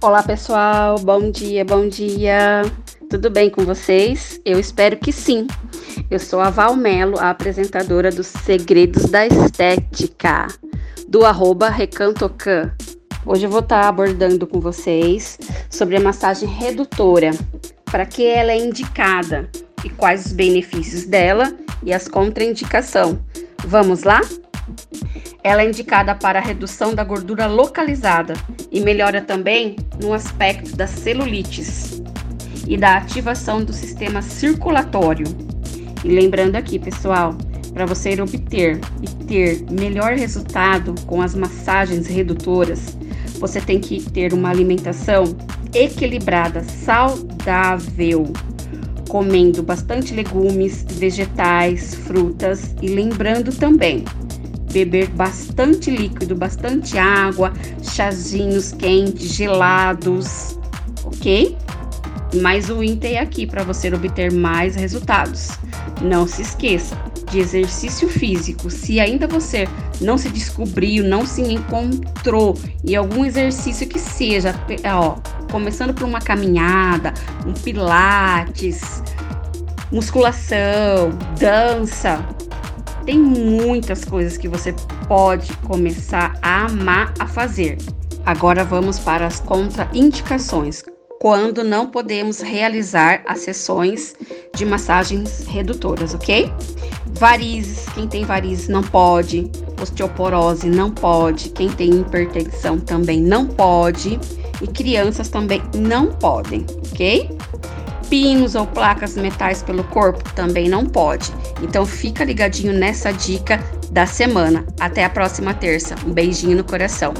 Olá pessoal, bom dia, bom dia. Tudo bem com vocês? Eu espero que sim. Eu sou a Val Melo, a apresentadora dos Segredos da Estética, do arroba Recantocan. Hoje eu vou estar abordando com vocês sobre a massagem redutora, para que ela é indicada e quais os benefícios dela e as contraindicações. Vamos lá? Ela é indicada para a redução da gordura localizada e melhora também no aspecto das celulites e da ativação do sistema circulatório. E lembrando aqui, pessoal, para você obter e ter melhor resultado com as massagens redutoras, você tem que ter uma alimentação equilibrada, saudável, comendo bastante legumes, vegetais, frutas e lembrando também beber bastante líquido, bastante água, chazinhos quentes, gelados, ok? Mas o Inter é aqui para você obter mais resultados. Não se esqueça de exercício físico. Se ainda você não se descobriu, não se encontrou em algum exercício que seja, ó, começando por uma caminhada, um pilates, musculação, dança, tem muitas coisas que você pode começar a amar a fazer. Agora vamos para as contraindicações. Quando não podemos realizar as sessões de massagens redutoras, ok? Varizes, quem tem varizes não pode. Osteoporose não pode. Quem tem hipertensão também não pode. E crianças também não podem, ok? Pinos ou placas metais pelo corpo também não pode. Então fica ligadinho nessa dica da semana. Até a próxima terça. Um beijinho no coração.